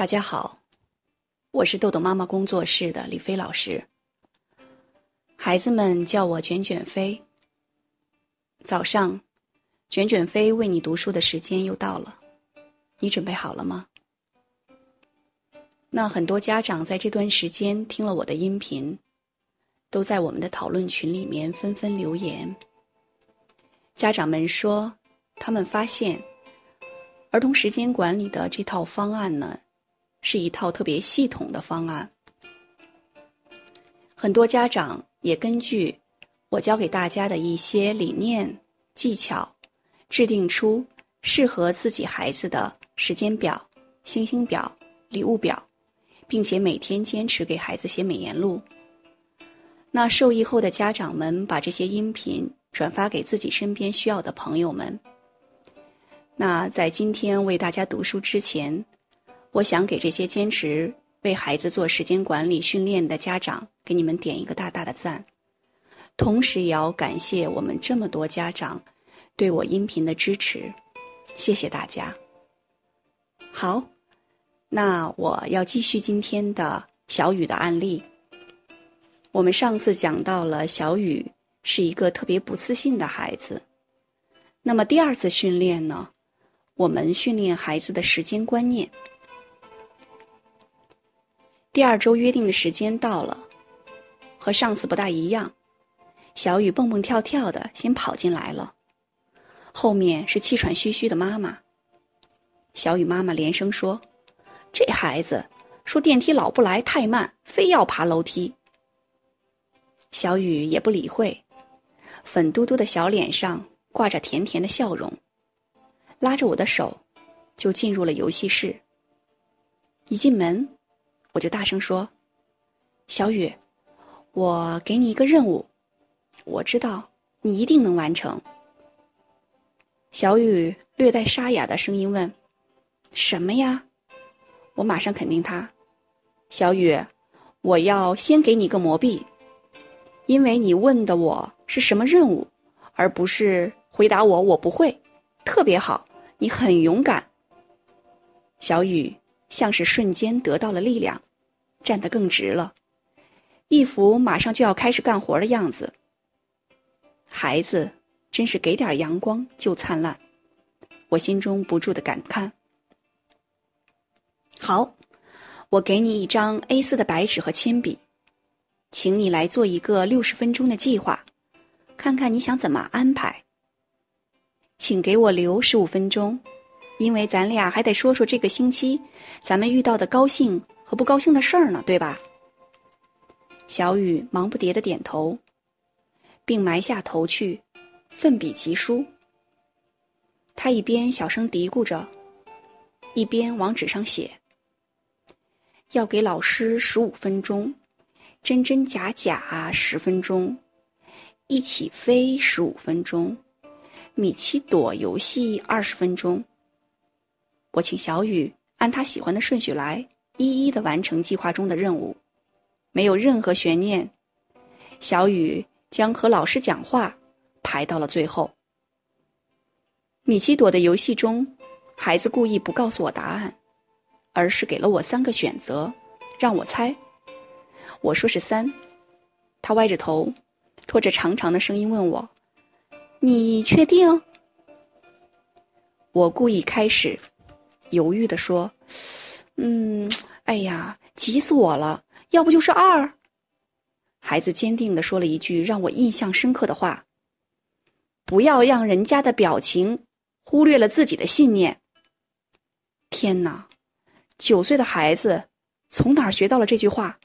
大家好，我是豆豆妈妈工作室的李飞老师。孩子们叫我卷卷飞。早上，卷卷飞为你读书的时间又到了，你准备好了吗？那很多家长在这段时间听了我的音频，都在我们的讨论群里面纷纷留言。家长们说，他们发现儿童时间管理的这套方案呢。是一套特别系统的方案，很多家长也根据我教给大家的一些理念、技巧，制定出适合自己孩子的时间表、星星表、礼物表，并且每天坚持给孩子写美言录。那受益后的家长们把这些音频转发给自己身边需要的朋友们。那在今天为大家读书之前。我想给这些坚持为孩子做时间管理训练的家长，给你们点一个大大的赞，同时也要感谢我们这么多家长对我音频的支持，谢谢大家。好，那我要继续今天的小雨的案例。我们上次讲到了小雨是一个特别不自信的孩子，那么第二次训练呢，我们训练孩子的时间观念。第二周约定的时间到了，和上次不大一样。小雨蹦蹦跳跳的先跑进来了，后面是气喘吁吁的妈妈。小雨妈妈连声说：“这孩子说电梯老不来，太慢，非要爬楼梯。”小雨也不理会，粉嘟嘟的小脸上挂着甜甜的笑容，拉着我的手就进入了游戏室。一进门。我就大声说：“小雨，我给你一个任务，我知道你一定能完成。”小雨略带沙哑的声音问：“什么呀？”我马上肯定他：“小雨，我要先给你个魔币，因为你问的我是什么任务，而不是回答我我不会。特别好，你很勇敢。”小雨。像是瞬间得到了力量，站得更直了，一副马上就要开始干活的样子。孩子真是给点阳光就灿烂，我心中不住的感叹。好，我给你一张 A 四的白纸和铅笔，请你来做一个六十分钟的计划，看看你想怎么安排。请给我留十五分钟。因为咱俩还得说说这个星期咱们遇到的高兴和不高兴的事儿呢，对吧？小雨忙不迭的点头，并埋下头去，奋笔疾书。他一边小声嘀咕着，一边往纸上写：“要给老师十五分钟，真真假假十分钟，一起飞十五分钟，米奇躲游戏二十分钟。”我请小雨按他喜欢的顺序来，一一的完成计划中的任务，没有任何悬念。小雨将和老师讲话排到了最后。米奇朵的游戏中，孩子故意不告诉我答案，而是给了我三个选择，让我猜。我说是三，他歪着头，拖着长长的声音问我：“你确定？”我故意开始。犹豫地说：“嗯，哎呀，急死我了！要不就是二。”孩子坚定地说了一句让我印象深刻的话：“不要让人家的表情忽略了自己的信念。”天哪，九岁的孩子从哪儿学到了这句话？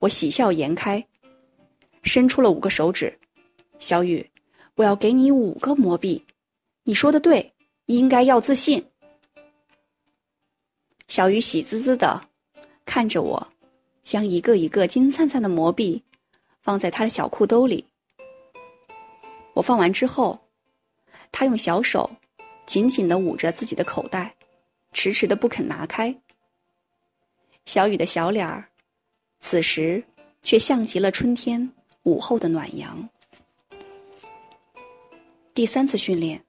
我喜笑颜开，伸出了五个手指：“小雨，我要给你五个魔币。你说的对，应该要自信。”小雨喜滋滋的看着我，将一个一个金灿灿的魔币放在他的小裤兜里。我放完之后，他用小手紧紧的捂着自己的口袋，迟迟的不肯拿开。小雨的小脸儿，此时却像极了春天午后的暖阳。第三次训练，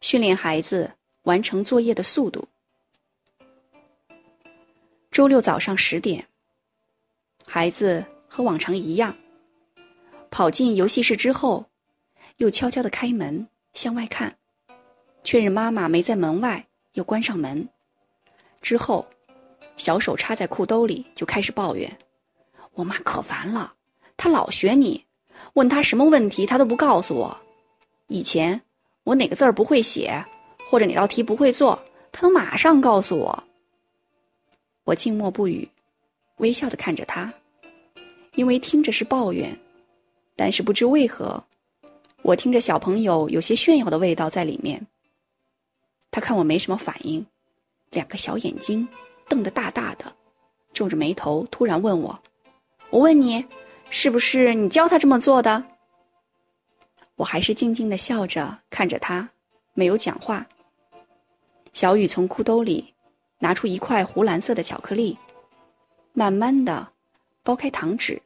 训练孩子完成作业的速度。周六早上十点，孩子和往常一样，跑进游戏室之后，又悄悄的开门向外看，确认妈妈没在门外，又关上门。之后，小手插在裤兜里就开始抱怨：“我妈可烦了，她老学你，问她什么问题她都不告诉我。以前我哪个字儿不会写，或者哪道题不会做，她都马上告诉我。”我静默不语，微笑的看着他，因为听着是抱怨，但是不知为何，我听着小朋友有些炫耀的味道在里面。他看我没什么反应，两个小眼睛瞪得大大的，皱着眉头，突然问我：“我问你，是不是你教他这么做的？”我还是静静的笑着看着他，没有讲话。小雨从裤兜里。拿出一块湖蓝色的巧克力，慢慢的剥开糖纸，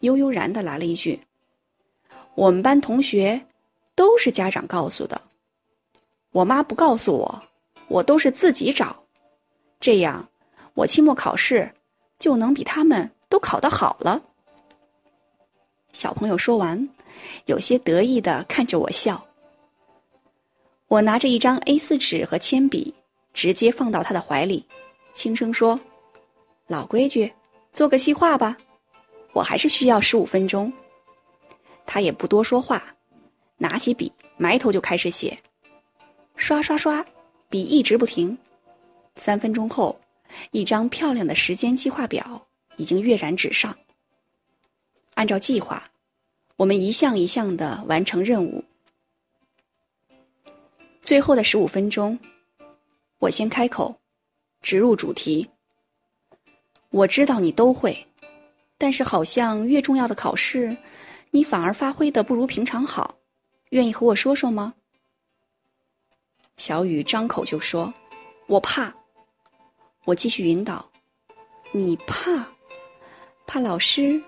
悠悠然的来了一句：“我们班同学都是家长告诉的，我妈不告诉我，我都是自己找，这样我期末考试就能比他们都考得好了。”小朋友说完，有些得意的看着我笑。我拿着一张 A 四纸和铅笔。直接放到他的怀里，轻声说：“老规矩，做个细化吧。我还是需要十五分钟。”他也不多说话，拿起笔埋头就开始写，刷刷刷，笔一直不停。三分钟后，一张漂亮的时间计划表已经跃然纸上。按照计划，我们一项一项的完成任务。最后的十五分钟。我先开口，直入主题。我知道你都会，但是好像越重要的考试，你反而发挥的不如平常好。愿意和我说说吗？小雨张口就说：“我怕。”我继续引导：“你怕？怕老师，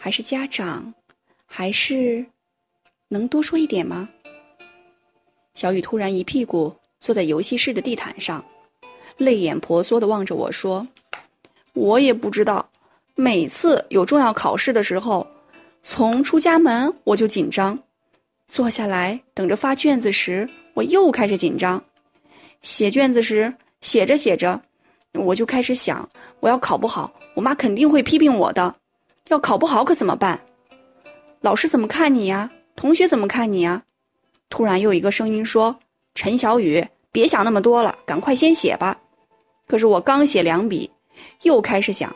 还是家长，还是……能多说一点吗？”小雨突然一屁股。坐在游戏室的地毯上，泪眼婆娑地望着我说：“我也不知道，每次有重要考试的时候，从出家门我就紧张，坐下来等着发卷子时，我又开始紧张，写卷子时写着写着，我就开始想，我要考不好，我妈肯定会批评我的，要考不好可怎么办？老师怎么看你呀？同学怎么看你呀？”突然又一个声音说。陈小雨，别想那么多了，赶快先写吧。可是我刚写两笔，又开始想，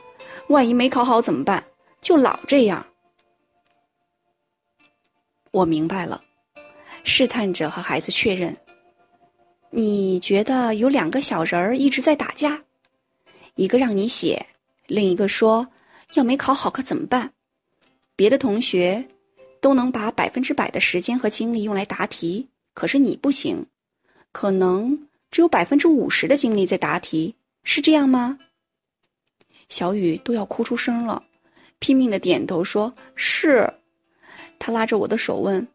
万一没考好怎么办？就老这样。我明白了，试探着和孩子确认：你觉得有两个小人儿一直在打架，一个让你写，另一个说要没考好可怎么办？别的同学都能把百分之百的时间和精力用来答题，可是你不行。可能只有百分之五十的精力在答题，是这样吗？小雨都要哭出声了，拼命的点头说：“是。”他拉着我的手问：“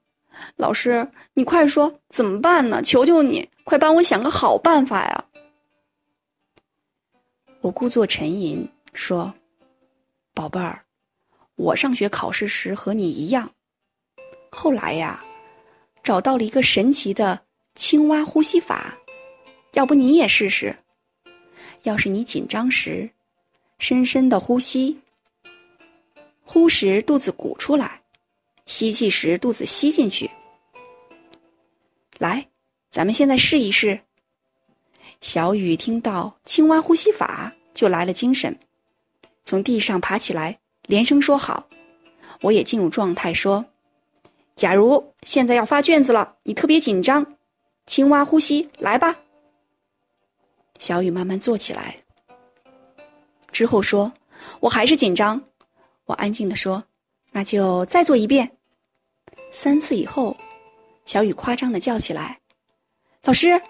老师，你快说怎么办呢？求求你，快帮我想个好办法呀！”我故作沉吟说：“宝贝儿，我上学考试时和你一样，后来呀，找到了一个神奇的。”青蛙呼吸法，要不你也试试？要是你紧张时，深深的呼吸，呼时肚子鼓出来，吸气时肚子吸进去。来，咱们现在试一试。小雨听到青蛙呼吸法，就来了精神，从地上爬起来，连声说好。我也进入状态，说：假如现在要发卷子了，你特别紧张。青蛙呼吸，来吧。小雨慢慢坐起来，之后说：“我还是紧张。”我安静的说：“那就再做一遍。”三次以后，小雨夸张的叫起来：“老师，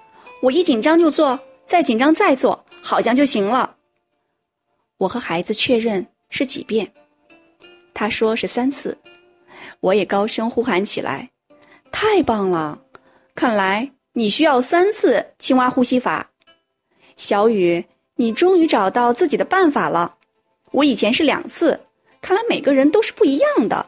我一紧张就做，再紧张再做，好像就行了。”我和孩子确认是几遍，他说是三次，我也高声呼喊起来：“太棒了！看来。”你需要三次青蛙呼吸法，小雨你终于找到自己的办法了。我以前是两次，看来每个人都是不一样的。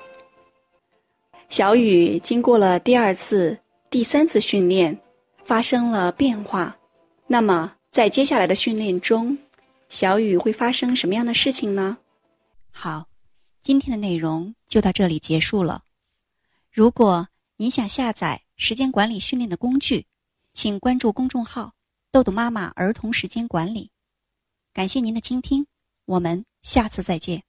小雨经过了第二次、第三次训练，发生了变化。那么，在接下来的训练中，小雨会发生什么样的事情呢？好，今天的内容就到这里结束了。如果您想下载时间管理训练的工具，请关注公众号“豆豆妈妈儿童时间管理”。感谢您的倾听，我们下次再见。